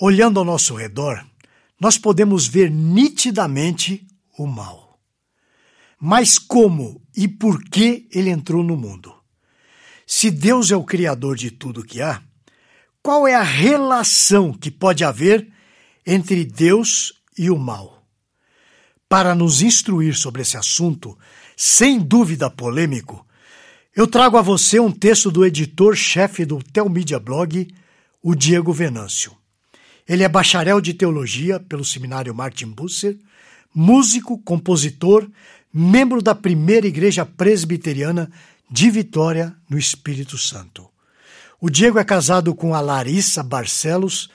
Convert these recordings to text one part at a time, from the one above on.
Olhando ao nosso redor, nós podemos ver nitidamente o mal. Mas como e por que ele entrou no mundo? Se Deus é o Criador de tudo que há, qual é a relação que pode haver entre Deus e o mal? Para nos instruir sobre esse assunto, sem dúvida polêmico, eu trago a você um texto do editor-chefe do Telmídia Blog, o Diego Venâncio. Ele é bacharel de teologia pelo seminário Martin Busser, músico, compositor, membro da primeira igreja presbiteriana de Vitória, no Espírito Santo. O Diego é casado com a Larissa Barcelos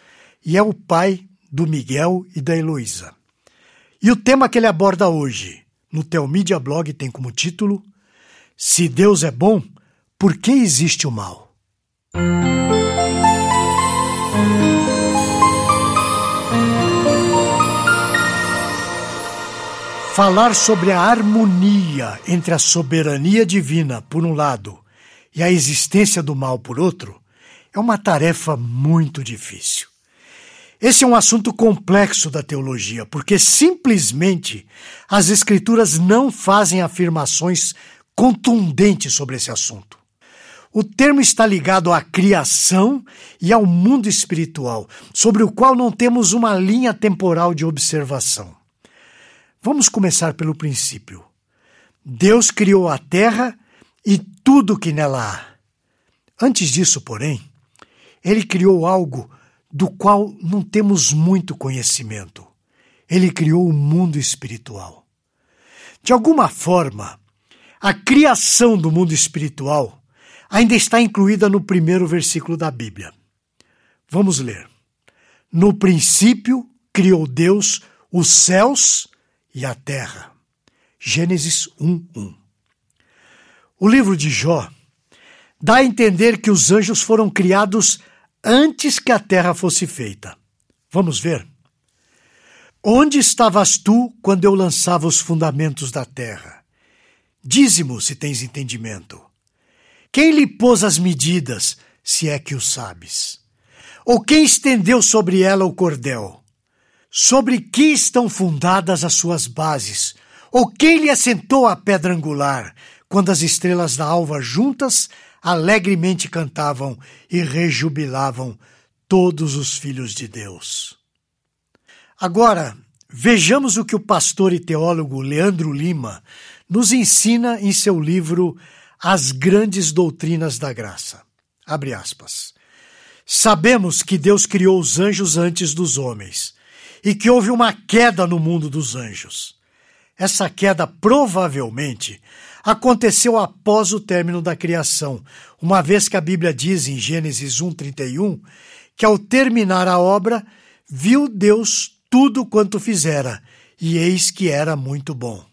e é o pai do Miguel e da Heloísa. E o tema que ele aborda hoje no Telmídia Blog tem como título Se Deus é bom, por que existe o mal? Falar sobre a harmonia entre a soberania divina, por um lado, e a existência do mal, por outro, é uma tarefa muito difícil. Esse é um assunto complexo da teologia, porque simplesmente as Escrituras não fazem afirmações contundentes sobre esse assunto. O termo está ligado à criação e ao mundo espiritual, sobre o qual não temos uma linha temporal de observação. Vamos começar pelo princípio. Deus criou a terra e tudo que nela há. Antes disso, porém, ele criou algo do qual não temos muito conhecimento. Ele criou o mundo espiritual. De alguma forma, a criação do mundo espiritual ainda está incluída no primeiro versículo da Bíblia. Vamos ler. No princípio criou Deus os céus e a terra. Gênesis 1:1. O livro de Jó dá a entender que os anjos foram criados antes que a terra fosse feita. Vamos ver. Onde estavas tu quando eu lançava os fundamentos da terra? Dize-mo se tens entendimento. Quem lhe pôs as medidas, se é que o sabes? Ou quem estendeu sobre ela o cordel? Sobre que estão fundadas as suas bases? Ou quem lhe assentou a pedra angular, quando as estrelas da alva juntas alegremente cantavam e rejubilavam todos os filhos de Deus? Agora, vejamos o que o pastor e teólogo Leandro Lima nos ensina em seu livro As Grandes Doutrinas da Graça. Abre aspas. Sabemos que Deus criou os anjos antes dos homens e que houve uma queda no mundo dos anjos. Essa queda provavelmente aconteceu após o término da criação, uma vez que a Bíblia diz em Gênesis 1:31 que ao terminar a obra, viu Deus tudo quanto fizera, e eis que era muito bom.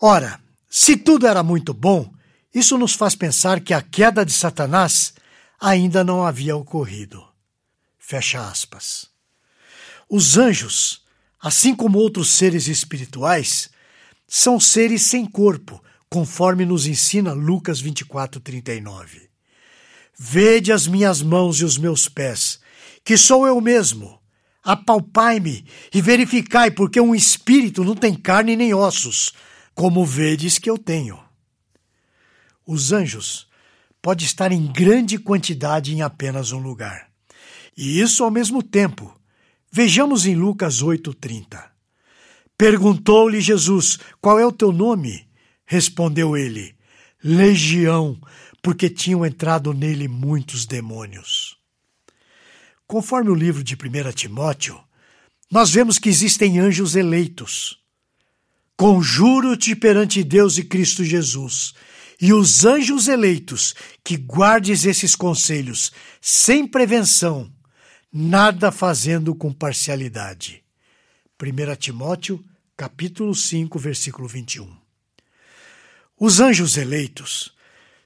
Ora, se tudo era muito bom, isso nos faz pensar que a queda de Satanás ainda não havia ocorrido. Fecha aspas. Os anjos, assim como outros seres espirituais, são seres sem corpo, conforme nos ensina Lucas 24, 39. Vede as minhas mãos e os meus pés, que sou eu mesmo. Apalpai-me e verificai, porque um espírito não tem carne nem ossos, como vedes que eu tenho. Os anjos podem estar em grande quantidade em apenas um lugar. E isso ao mesmo tempo Vejamos em Lucas 8,30. Perguntou-lhe Jesus: Qual é o teu nome? Respondeu ele: Legião, porque tinham entrado nele muitos demônios. Conforme o livro de 1 Timóteo, nós vemos que existem anjos eleitos. Conjuro-te perante Deus e Cristo Jesus e os anjos eleitos que guardes esses conselhos sem prevenção nada fazendo com parcialidade. 1 Timóteo, capítulo 5, versículo 21. Os anjos eleitos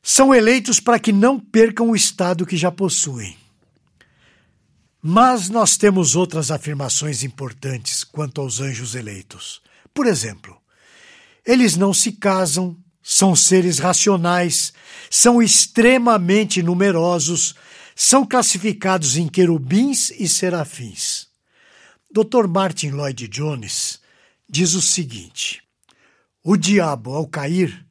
são eleitos para que não percam o estado que já possuem. Mas nós temos outras afirmações importantes quanto aos anjos eleitos. Por exemplo, eles não se casam, são seres racionais, são extremamente numerosos, são classificados em querubins e serafins. Dr. Martin Lloyd Jones diz o seguinte: O diabo, ao cair,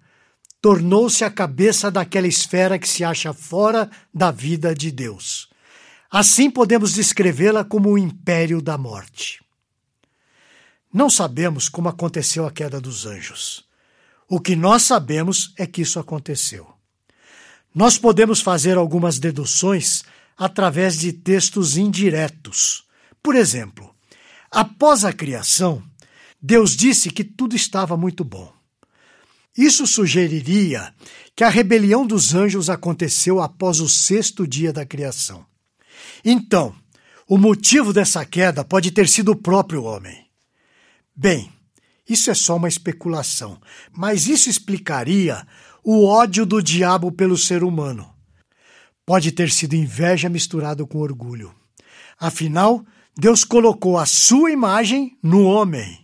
tornou-se a cabeça daquela esfera que se acha fora da vida de Deus. Assim podemos descrevê-la como o império da morte. Não sabemos como aconteceu a queda dos anjos. O que nós sabemos é que isso aconteceu. Nós podemos fazer algumas deduções através de textos indiretos. Por exemplo, após a criação, Deus disse que tudo estava muito bom. Isso sugeriria que a rebelião dos anjos aconteceu após o sexto dia da criação. Então, o motivo dessa queda pode ter sido o próprio homem. Bem, isso é só uma especulação, mas isso explicaria o ódio do diabo pelo ser humano. Pode ter sido inveja misturado com orgulho. Afinal, Deus colocou a sua imagem no homem.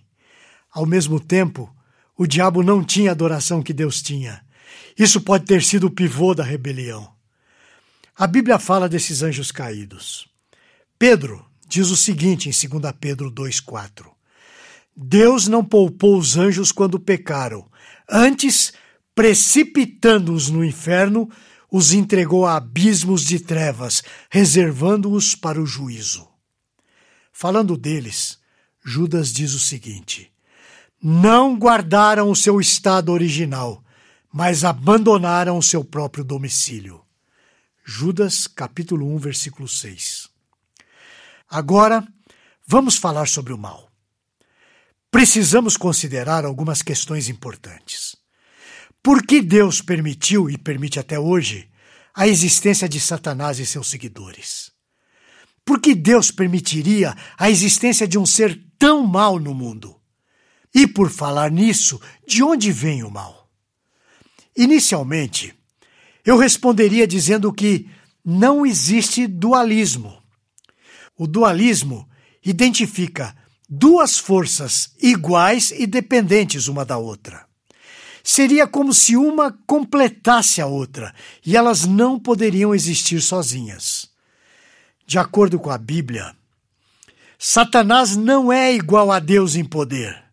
Ao mesmo tempo, o diabo não tinha a adoração que Deus tinha. Isso pode ter sido o pivô da rebelião. A Bíblia fala desses anjos caídos. Pedro diz o seguinte em 2 Pedro 2,4: Deus não poupou os anjos quando pecaram, antes, precipitando-os no inferno, os entregou a abismos de trevas, reservando-os para o juízo. Falando deles, Judas diz o seguinte: Não guardaram o seu estado original, mas abandonaram o seu próprio domicílio. Judas, capítulo 1, versículo 6. Agora, vamos falar sobre o mal precisamos considerar algumas questões importantes. Por que Deus permitiu e permite até hoje a existência de Satanás e seus seguidores? Por que Deus permitiria a existência de um ser tão mau no mundo? E por falar nisso, de onde vem o mal? Inicialmente, eu responderia dizendo que não existe dualismo. O dualismo identifica duas forças iguais e dependentes uma da outra. Seria como se uma completasse a outra e elas não poderiam existir sozinhas. De acordo com a Bíblia, Satanás não é igual a Deus em poder.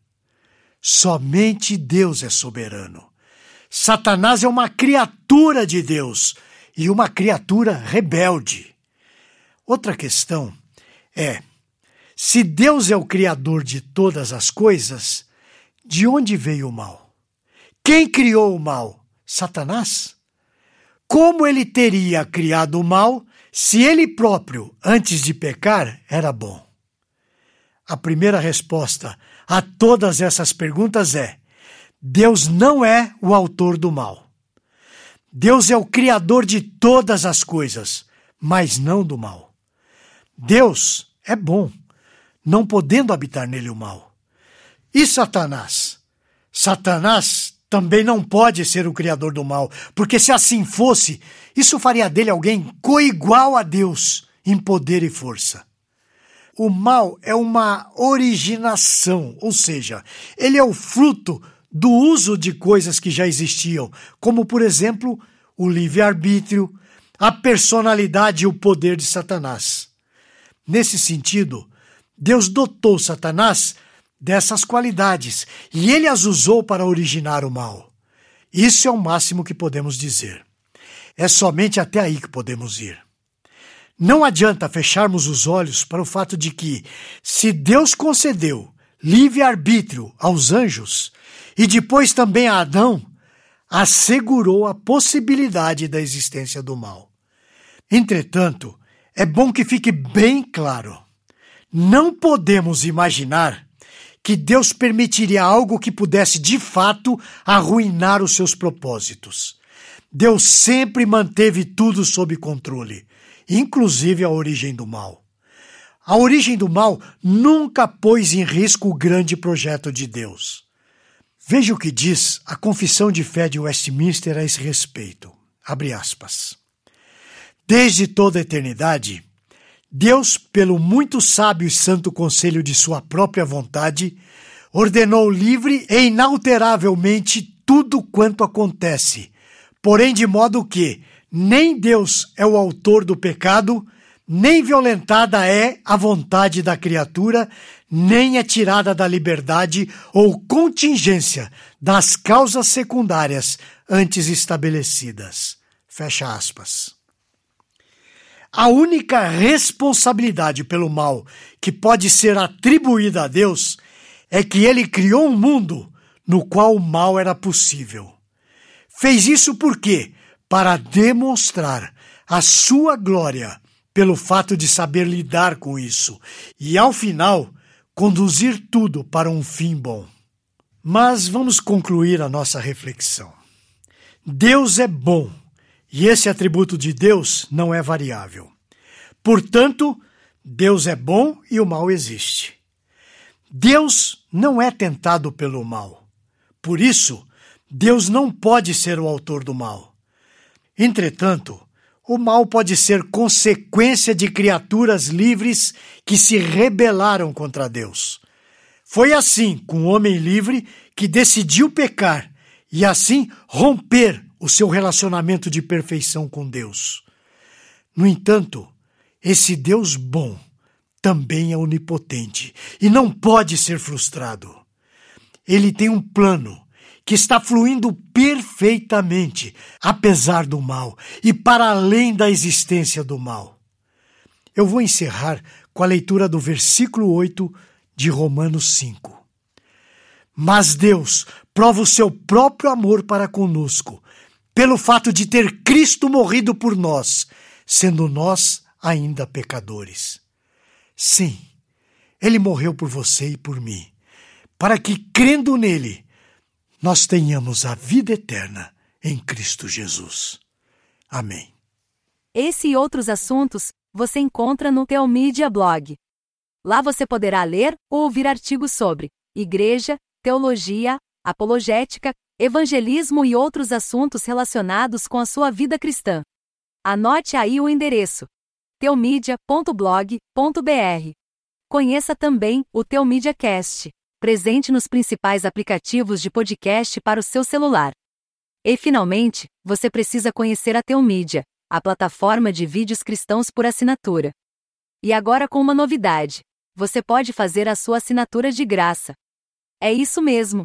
Somente Deus é soberano. Satanás é uma criatura de Deus e uma criatura rebelde. Outra questão é se Deus é o Criador de todas as coisas, de onde veio o mal? Quem criou o mal? Satanás? Como ele teria criado o mal se ele próprio, antes de pecar, era bom? A primeira resposta a todas essas perguntas é: Deus não é o autor do mal. Deus é o criador de todas as coisas, mas não do mal. Deus é bom não podendo habitar nele o mal. E Satanás? Satanás também não pode ser o criador do mal, porque se assim fosse, isso faria dele alguém coigual a Deus em poder e força. O mal é uma originação, ou seja, ele é o fruto do uso de coisas que já existiam, como, por exemplo, o livre-arbítrio, a personalidade e o poder de Satanás. Nesse sentido, Deus dotou Satanás dessas qualidades e ele as usou para originar o mal. Isso é o máximo que podemos dizer. É somente até aí que podemos ir. Não adianta fecharmos os olhos para o fato de que, se Deus concedeu livre-arbítrio aos anjos e depois também a Adão, assegurou a possibilidade da existência do mal. Entretanto, é bom que fique bem claro não podemos imaginar que Deus permitiria algo que pudesse de fato arruinar os seus propósitos. Deus sempre manteve tudo sob controle, inclusive a origem do mal. A origem do mal nunca pôs em risco o grande projeto de Deus. Veja o que diz a Confissão de Fé de Westminster a esse respeito. Abre aspas. Desde toda a eternidade, Deus, pelo muito sábio e santo conselho de sua própria vontade, ordenou livre e inalteravelmente tudo quanto acontece, porém de modo que nem Deus é o autor do pecado, nem violentada é a vontade da criatura, nem é tirada da liberdade ou contingência das causas secundárias antes estabelecidas. Fecha aspas. A única responsabilidade pelo mal que pode ser atribuída a Deus é que ele criou um mundo no qual o mal era possível. Fez isso por quê? Para demonstrar a sua glória pelo fato de saber lidar com isso e, ao final, conduzir tudo para um fim bom. Mas vamos concluir a nossa reflexão. Deus é bom e esse atributo de Deus não é variável. Portanto, Deus é bom e o mal existe. Deus não é tentado pelo mal. Por isso, Deus não pode ser o autor do mal. Entretanto, o mal pode ser consequência de criaturas livres que se rebelaram contra Deus. Foi assim com o homem livre que decidiu pecar e assim romper o seu relacionamento de perfeição com Deus. No entanto, esse Deus bom também é onipotente e não pode ser frustrado. Ele tem um plano que está fluindo perfeitamente, apesar do mal e para além da existência do mal. Eu vou encerrar com a leitura do versículo 8 de Romanos 5. Mas Deus prova o seu próprio amor para conosco, pelo fato de ter Cristo morrido por nós, sendo nós ainda pecadores. Sim, ele morreu por você e por mim, para que, crendo nele, nós tenhamos a vida eterna em Cristo Jesus. Amém. Esse e outros assuntos você encontra no Teomídia Blog. Lá você poderá ler ou ouvir artigos sobre igreja, teologia, apologética, evangelismo e outros assuntos relacionados com a sua vida cristã. Anote aí o endereço: teomídia.blog.br. Conheça também o Teomídia Cast presente nos principais aplicativos de podcast para o seu celular. E finalmente, você precisa conhecer a Teomídia, a plataforma de vídeos cristãos por assinatura. E agora com uma novidade: você pode fazer a sua assinatura de graça. É isso mesmo,